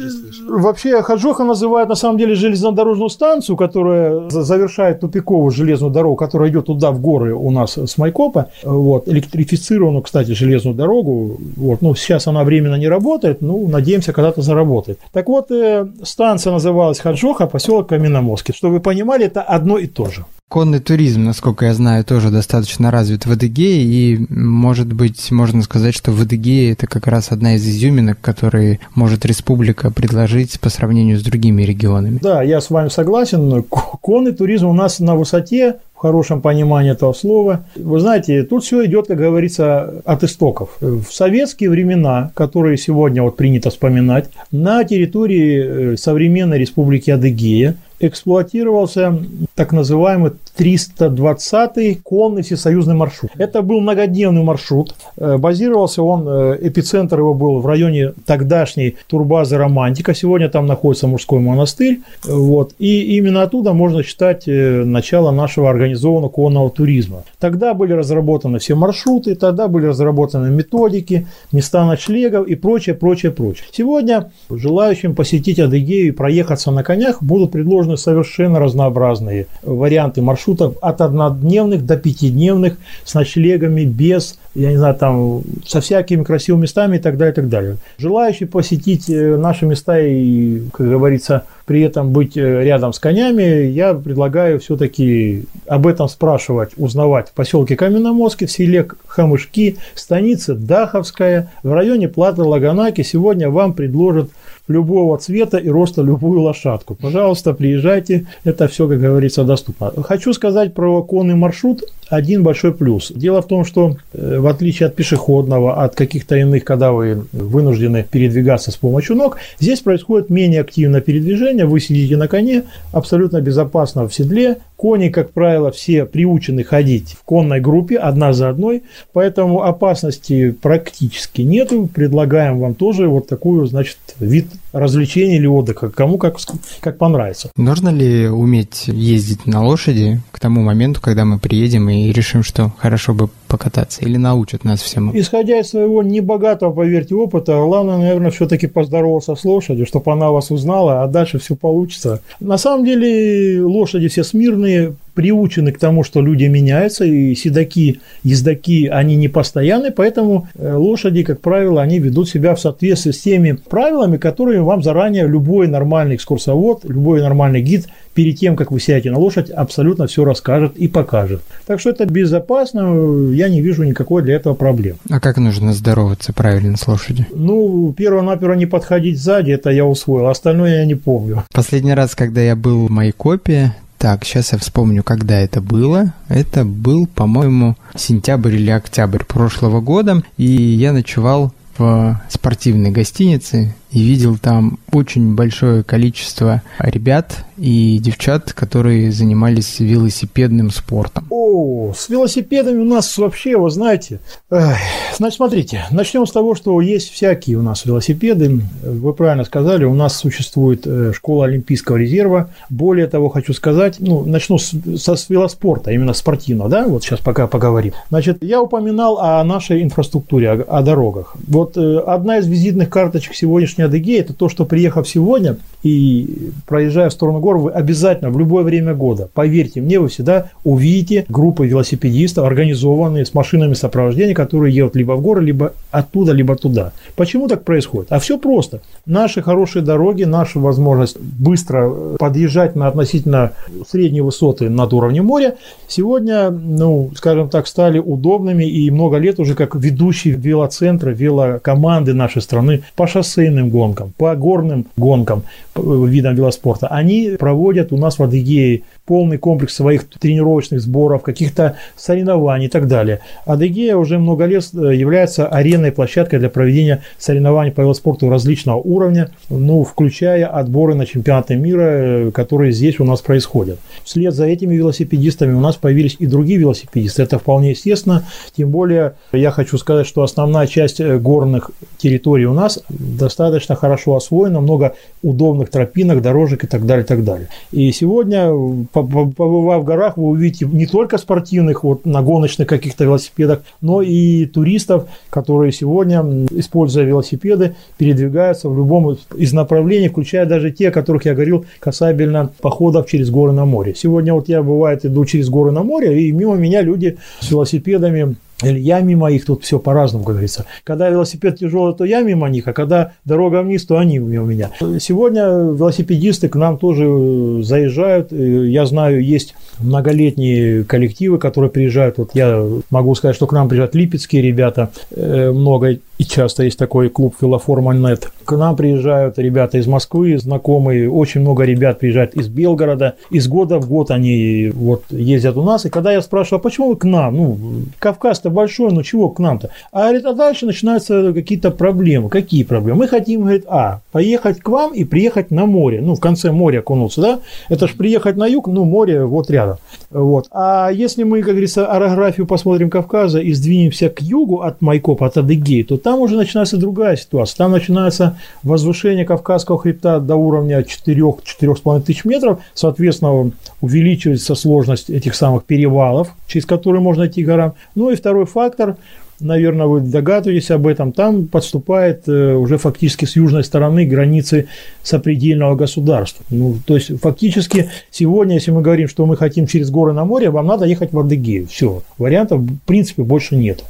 вообще Хаджоха называют на самом деле железнодорожную станцию, которая завершает тупиковую железную дорогу, которая идет туда в горы у нас с Майкопа, вот, электрифицированную, кстати, железную дорогу, вот, ну, сейчас она временно не работает, ну, надеемся, когда-то заработает. Так вот, э, станция называлась Хаджоха, поселок Каменноморский. Чтобы вы понимали, это одно и то же. Конный туризм, насколько я знаю, тоже достаточно развит в Адыгее, и, может быть, можно сказать, что в Адыгее это как раз одна из изюминок, которые может республика предложить по сравнению с другими регионами. Да, я с вами согласен. Конный туризм у нас на высоте, хорошем понимании этого слова. Вы знаете, тут все идет, как говорится, от истоков. В советские времена, которые сегодня вот принято вспоминать, на территории э, современной республики Адыгея эксплуатировался так называемый 320-й конный всесоюзный маршрут. Это был многодневный маршрут. Э, базировался он, э, эпицентр его был в районе тогдашней турбазы «Романтика». Сегодня там находится мужской монастырь. Вот. И именно оттуда можно считать э, начало нашего организованного конного туризма. Тогда были разработаны все маршруты, тогда были разработаны методики, места ночлегов и прочее, прочее, прочее. Сегодня желающим посетить Адыгею и проехаться на конях будут предложены совершенно разнообразные варианты маршрутов от однодневных до пятидневных с ночлегами, без, я не знаю, там, со всякими красивыми местами и так далее, и так далее. Желающие посетить э, наши места и, как говорится, при этом быть э, рядом с конями, я предлагаю все-таки об этом спрашивать, узнавать в поселке Каменноморске, в селе Хамышки, станице Даховская, в районе Платы Лаганаки. Сегодня вам предложат любого цвета и роста любую лошадку. Пожалуйста, приезжайте, это все, как говорится, доступно. Хочу сказать про конный маршрут один большой плюс. Дело в том, что э, в отличие от пешеходного, от каких-то иных, когда вы вынуждены передвигаться с помощью ног, здесь происходит менее активное передвижение, вы сидите на коне, абсолютно безопасно в седле, Кони, как правило, все приучены ходить в конной группе, одна за одной, поэтому опасности практически нету. Предлагаем вам тоже вот такую, значит, вид развлечения или отдыха, кому как, как понравится. Нужно ли уметь ездить на лошади к тому моменту, когда мы приедем и решим, что хорошо бы покататься, или научат нас всему? Исходя из своего небогатого, поверьте, опыта, главное, наверное, все-таки поздороваться с лошадью, чтобы она вас узнала, а дальше все получится. На самом деле лошади все смирные, приучены к тому, что люди меняются, и седаки, ездаки, они не постоянны, поэтому э, лошади, как правило, они ведут себя в соответствии с теми правилами, которые вам заранее любой нормальный экскурсовод, любой нормальный гид перед тем, как вы сядете на лошадь, абсолютно все расскажет и покажет. Так что это безопасно, я не вижу никакой для этого проблем. А как нужно здороваться правильно с лошадью? Ну, перво-наперво не подходить сзади, это я усвоил, остальное я не помню. Последний раз, когда я был в Майкопе, так, сейчас я вспомню, когда это было. Это был, по-моему, сентябрь или октябрь прошлого года. И я ночевал в спортивной гостинице и видел там очень большое количество ребят и девчат, которые занимались велосипедным спортом. О, с велосипедами у нас вообще, вы знаете, эх, значит, смотрите, начнем с того, что есть всякие у нас велосипеды. Вы правильно сказали, у нас существует э, школа Олимпийского резерва. Более того, хочу сказать, ну, начну с, со с велоспорта, именно спортивного, да, вот сейчас пока поговорим. Значит, я упоминал о нашей инфраструктуре, о, о дорогах. Вот э, одна из визитных карточек сегодняшней Адыгея, это то, что приехав сегодня и проезжая в сторону гор, вы обязательно в любое время года, поверьте мне, вы всегда увидите группы велосипедистов, организованные с машинами сопровождения, которые едут либо в горы, либо оттуда, либо туда. Почему так происходит? А все просто. Наши хорошие дороги, наша возможность быстро подъезжать на относительно средней высоты над уровнем моря, сегодня, ну, скажем так, стали удобными и много лет уже как ведущие велоцентры, велокоманды нашей страны по шоссейным гонкам, по горным гонкам, видам велоспорта, они проводят у нас в Адыгее полный комплекс своих тренировочных сборов, каких-то соревнований и так далее. Адыгея уже много лет э, является аренной площадкой для проведения соревнований по велоспорту различного уровня, ну, включая отборы на чемпионаты мира, э, которые здесь у нас происходят. Вслед за этими велосипедистами у нас появились и другие велосипедисты. Это вполне естественно. Тем более, я хочу сказать, что основная часть э, гор горных территорий у нас достаточно хорошо освоено, много удобных тропинок, дорожек и так далее, и так далее. И сегодня, побывав в горах, вы увидите не только спортивных, вот на гоночных каких-то велосипедах, но и туристов, которые сегодня, используя велосипеды, передвигаются в любом из направлений, включая даже те, о которых я говорил, касательно походов через горы на море. Сегодня вот я, бывает, иду через горы на море, и мимо меня люди с велосипедами я мимо их, тут все по-разному, как говорится. Когда велосипед тяжелый, то я мимо них, а когда дорога вниз, то они мимо меня. Сегодня велосипедисты к нам тоже э, заезжают. Э, я знаю, есть многолетние коллективы, которые приезжают. Вот я могу сказать, что к нам приезжают липецкие ребята, э, много и часто есть такой клуб Филоформальнет. К нам приезжают ребята из Москвы, знакомые, очень много ребят приезжают из Белгорода. Из года в год они вот ездят у нас. И когда я спрашиваю, а почему вы к нам? Ну, Кавказ-то большой, ну чего к нам-то? А, говорит, а дальше начинаются какие-то проблемы. Какие проблемы? Мы хотим, говорит, а, поехать к вам и приехать на море. Ну, в конце моря окунуться, да? Это ж приехать на юг, ну, море вот рядом. Вот. А если мы, как говорится, орографию посмотрим Кавказа и сдвинемся к югу от Майкопа, от Адыгеи, то там уже начинается другая ситуация. Там начинается возвышение Кавказского хребта до уровня 4-4,5 тысяч метров. Соответственно, увеличивается сложность этих самых перевалов, через которые можно идти горам. Ну и второй фактор наверное, вы догадываетесь об этом, там подступает э, уже фактически с южной стороны границы сопредельного государства. Ну, то есть, фактически, сегодня, если мы говорим, что мы хотим через горы на море, вам надо ехать в Адыгею. Все, вариантов, в принципе, больше нет.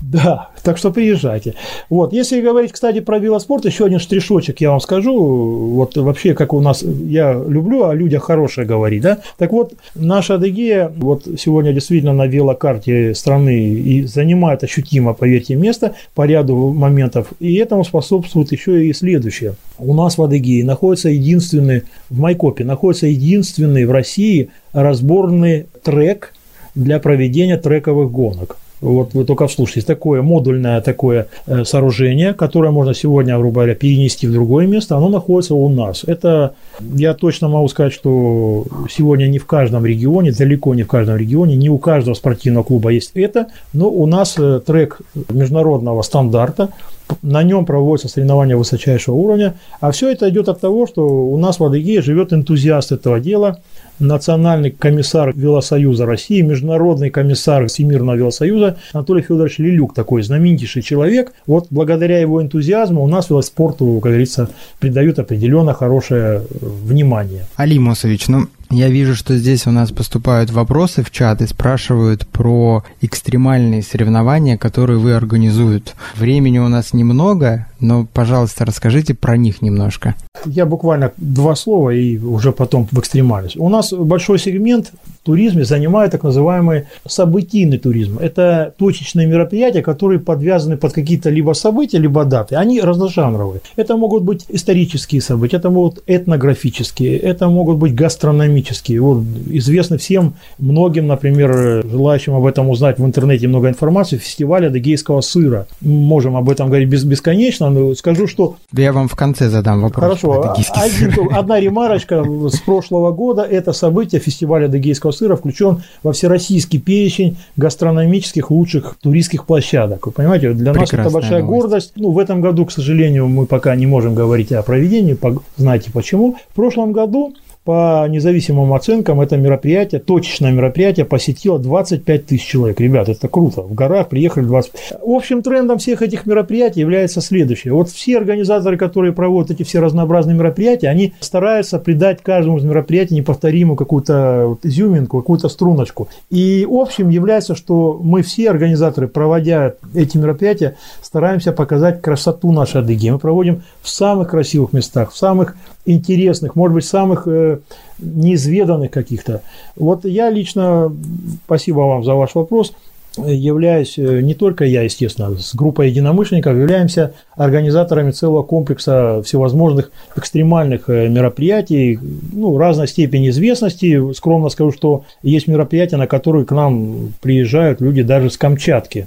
Да, так что приезжайте. Вот, если говорить, кстати, про велоспорт, еще один штришочек я вам скажу. Вот вообще, как у нас, я люблю о людях хорошее говорить, да. Так вот, наша Адыгея вот сегодня действительно на велокарте страны и занимает ощутимо, поверьте, место по ряду моментов. И этому способствует еще и следующее. У нас в Адыгее находится единственный, в Майкопе находится единственный в России разборный трек для проведения трековых гонок. Вот вы только вслушайтесь, такое модульное такое э, сооружение, которое можно сегодня, грубо говоря, перенести в другое место, оно находится у нас. Это, я точно могу сказать, что сегодня не в каждом регионе, далеко не в каждом регионе, не у каждого спортивного клуба есть это, но у нас э, трек международного стандарта, на нем проводятся соревнования высочайшего уровня, а все это идет от того, что у нас в Адыгее живет энтузиаст этого дела – национальный комиссар Велосоюза России, международный комиссар Всемирного Велосоюза Анатолий Федорович Лилюк, такой знаменитейший человек. Вот благодаря его энтузиазму у нас велоспорту, как говорится, придают определенно хорошее внимание. Али Мосович, ну я вижу, что здесь у нас поступают вопросы в чат и спрашивают про экстремальные соревнования, которые вы организуют. Времени у нас немного, но, пожалуйста, расскажите про них немножко. Я буквально два слова и уже потом в экстремальность. У нас большой сегмент в туризме занимает так называемый событийный туризм. Это точечные мероприятия, которые подвязаны под какие-то либо события, либо даты. Они разножанровые. Это могут быть исторические события, это могут этнографические, это могут быть гастрономические. Вот, известны всем, многим, например, желающим об этом узнать в интернете много информации, фестиваль адыгейского сыра. Можем об этом говорить бесконечно, но скажу, что... Я вам в конце задам вопрос. Хорошо. Один, одна ремарочка с прошлого года. Это событие фестиваля адыгейского сыра включен во всероссийский перечень гастрономических лучших туристских площадок. Вы понимаете, для Прекрасная нас это большая новость. гордость. Ну, в этом году, к сожалению, мы пока не можем говорить о проведении, знаете почему. В прошлом году по независимым оценкам, это мероприятие, точечное мероприятие посетило 25 тысяч человек. Ребят, это круто. В горах приехали 20. Общим трендом всех этих мероприятий является следующее. Вот все организаторы, которые проводят эти все разнообразные мероприятия, они стараются придать каждому из мероприятий неповторимую какую-то вот изюминку, какую-то струночку. И общим является, что мы все организаторы, проводя эти мероприятия, стараемся показать красоту нашей Адыги. Мы проводим в самых красивых местах, в самых интересных, может быть, самых э, неизведанных каких-то. Вот я лично, спасибо вам за ваш вопрос, являюсь, э, не только я, естественно, с группой единомышленников, являемся организаторами целого комплекса всевозможных экстремальных э, мероприятий, ну, разной степени известности. Скромно скажу, что есть мероприятия, на которые к нам приезжают люди даже с Камчатки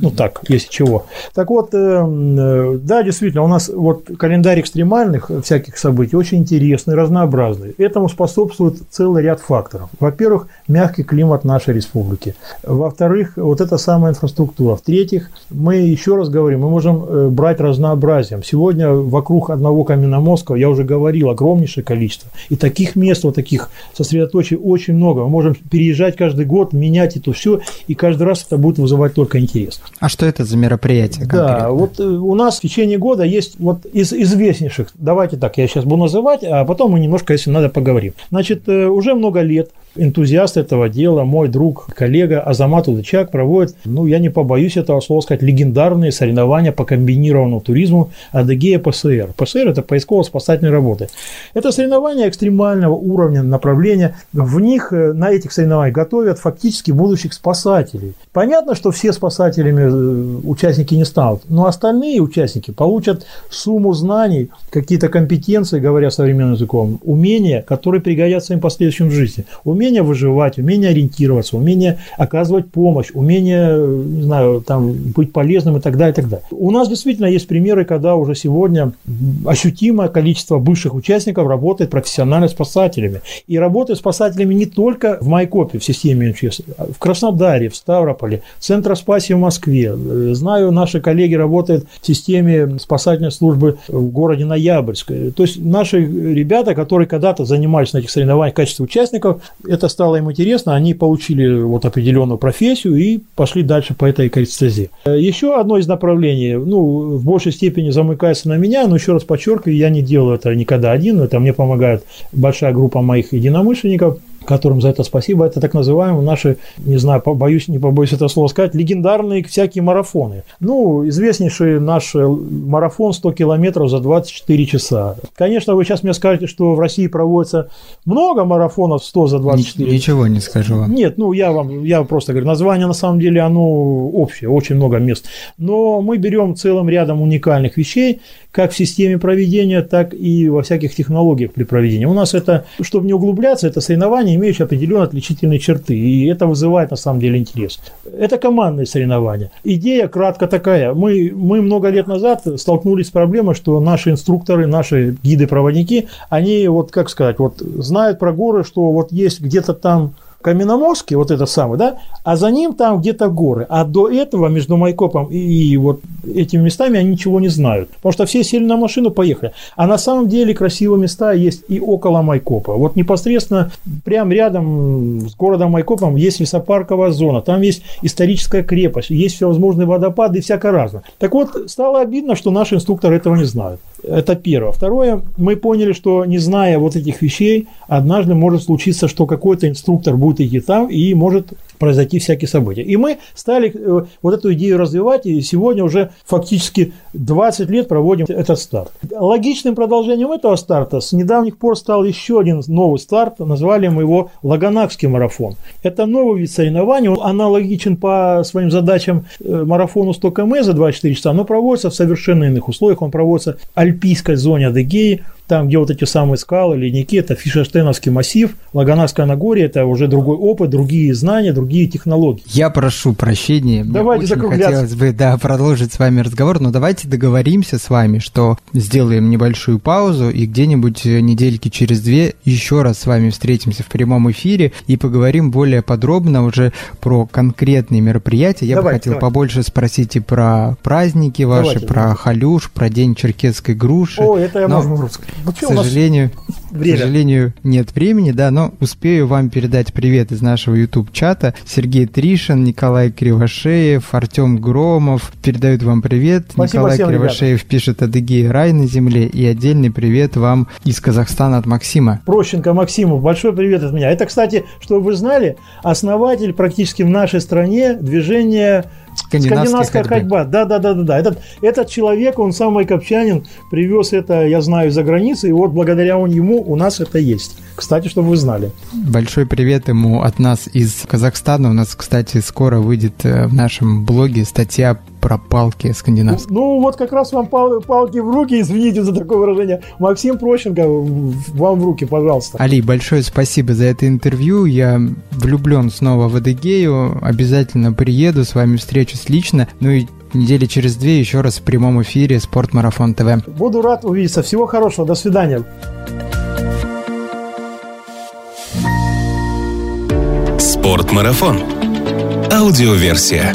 Ну так, если чего. Так вот, э, да, действительно, у нас вот календарь экстремальных всяких событий очень интересный, разнообразный. Этому способствует целый ряд факторов. Во-первых, мягкий климат нашей республики. Во-вторых, вот эта самая инфраструктура. В-третьих, мы еще раз говорим, мы можем брать разнообразием. Сегодня вокруг одного Каменноморского, я уже говорил, огромнейшее количество. И таких мест, вот таких сосредоточий очень много. Мы можем переезжать каждый год, менять это все, и каждый раз это будет вызывать только интерес. А что это за мероприятие? Конкретно? Да, вот э, у нас в течение года есть вот из известнейших, давайте так, я сейчас буду называть, а потом мы немножко, если надо, поговорим. Значит, э, уже много лет энтузиаст этого дела, мой друг, коллега Азамат Удачак проводит, ну, я не побоюсь этого слова сказать, легендарные соревнования по комбинированному туризму Адыгея ПСР. ПСР – это поисково-спасательные работы. Это соревнования экстремального уровня, направления. В них, э, на этих соревнованиях готовят фактически будущих спасателей. Понятно, что все спасателями э, участники не станут, но остальные участники получат сумму знаний, какие-то компетенции, говоря современным языком, умения, которые пригодятся им в последующем жизни. Умение выживать, умение ориентироваться, умение оказывать помощь, умение, не знаю, там, быть полезным и так далее, и так далее. У нас действительно есть примеры, когда уже сегодня ощутимое количество бывших участников работает профессионально спасателями. И работают спасателями не только в Майкопе, в системе МЧС, а в Краснодаре, в Ставрополе, в Центроспасе в Москве. Знаю, наши коллеги работают в системе спасательной службы в городе Ноябрьск. То есть наши ребята, которые когда-то занимались на этих соревнованиях в качестве участников, это стало им интересно, они получили вот определенную профессию и пошли дальше по этой стезе. Еще одно из направлений, ну, в большей степени замыкается на меня, но еще раз подчеркиваю, я не делаю это никогда один, это мне помогает большая группа моих единомышленников которым за это спасибо, это так называемые наши, не знаю, боюсь, не побоюсь это слово сказать, легендарные всякие марафоны. Ну, известнейший наш э, марафон 100 километров за 24 часа. Конечно, вы сейчас мне скажете, что в России проводится много марафонов 100 за 24 Ничего не скажу вам. Нет, ну, я вам, я просто говорю, название на самом деле, оно общее, очень много мест. Но мы берем целым рядом уникальных вещей, как в системе проведения, так и во всяких технологиях при проведении. У нас это, чтобы не углубляться, это соревнования, имеющие определенные отличительные черты, и это вызывает на самом деле интерес. Это командные соревнования. Идея кратко такая. Мы, мы много лет назад столкнулись с проблемой, что наши инструкторы, наши гиды-проводники, они, вот как сказать, вот знают про горы, что вот есть где-то там Каменноморский, вот это самый, да, а за ним там где-то горы. А до этого между Майкопом и, и вот этими местами они ничего не знают. Потому что все сели на машину, поехали. А на самом деле красивые места есть и около Майкопа. Вот непосредственно прямо рядом с городом Майкопом есть лесопарковая зона. Там есть историческая крепость, есть всевозможные водопады и всякое разное. Так вот, стало обидно, что наши инструкторы этого не знают. Это первое. Второе, мы поняли, что не зная вот этих вещей, однажды может случиться, что какой-то инструктор будет будет идти там, и может произойти всякие события. И мы стали э, вот эту идею развивать, и сегодня уже фактически 20 лет проводим этот старт. Логичным продолжением этого старта с недавних пор стал еще один новый старт, назвали мы его Лаганакский марафон. Это новый вид соревнований, он аналогичен по своим задачам э, марафону 100 км за 24 часа, но проводится в совершенно иных условиях, он проводится в альпийской зоне Адыгеи, там, где вот эти самые скалы, ледники, это Фишерштейновский массив, Лаганарское Нагорье, это уже другой опыт, другие знания, другие технологии. Я прошу прощения. Давайте Мне очень хотелось бы да, продолжить с вами разговор, но давайте договоримся с вами, что сделаем небольшую паузу и где-нибудь недельки через две еще раз с вами встретимся в прямом эфире и поговорим более подробно уже про конкретные мероприятия. Я давайте, бы хотел давайте. побольше спросить и про праздники ваши, давайте, про давайте. халюш, про День черкесской груши. О, это я но... могу рассказать. Ну, к сожалению, время. к сожалению, нет времени, да, но успею вам передать привет из нашего YouTube-чата. Сергей Тришин, Николай Кривошеев, Артем Громов передают вам привет. Спасибо Николай всем, Кривошеев ребята. пишет «Адыгея рай на земле» и отдельный привет вам из Казахстана от Максима. Прощенко Максиму, большой привет от меня. Это, кстати, чтобы вы знали, основатель практически в нашей стране движения Скандинавская ходьба. Да, да, да, да, да. Этот, этот человек, он самый копчанин, привез это, я знаю, за границу, и вот благодаря ему у нас это есть. Кстати, чтобы вы знали. Большой привет ему от нас из Казахстана. У нас, кстати, скоро выйдет э, в нашем блоге статья про палки скандинавские. Ну, ну вот как раз вам пал, палки в руки, <laughs> извините за такое выражение. Максим Прощенко, вам в руки, пожалуйста. Али, большое спасибо за это интервью. Я влюблен снова в Адыгею. Обязательно приеду, с вами встречусь лично. Ну и недели через две еще раз в прямом эфире Спортмарафон ТВ. Буду рад увидеться. Всего хорошего. До свидания. Спортмарафон. Аудиоверсия.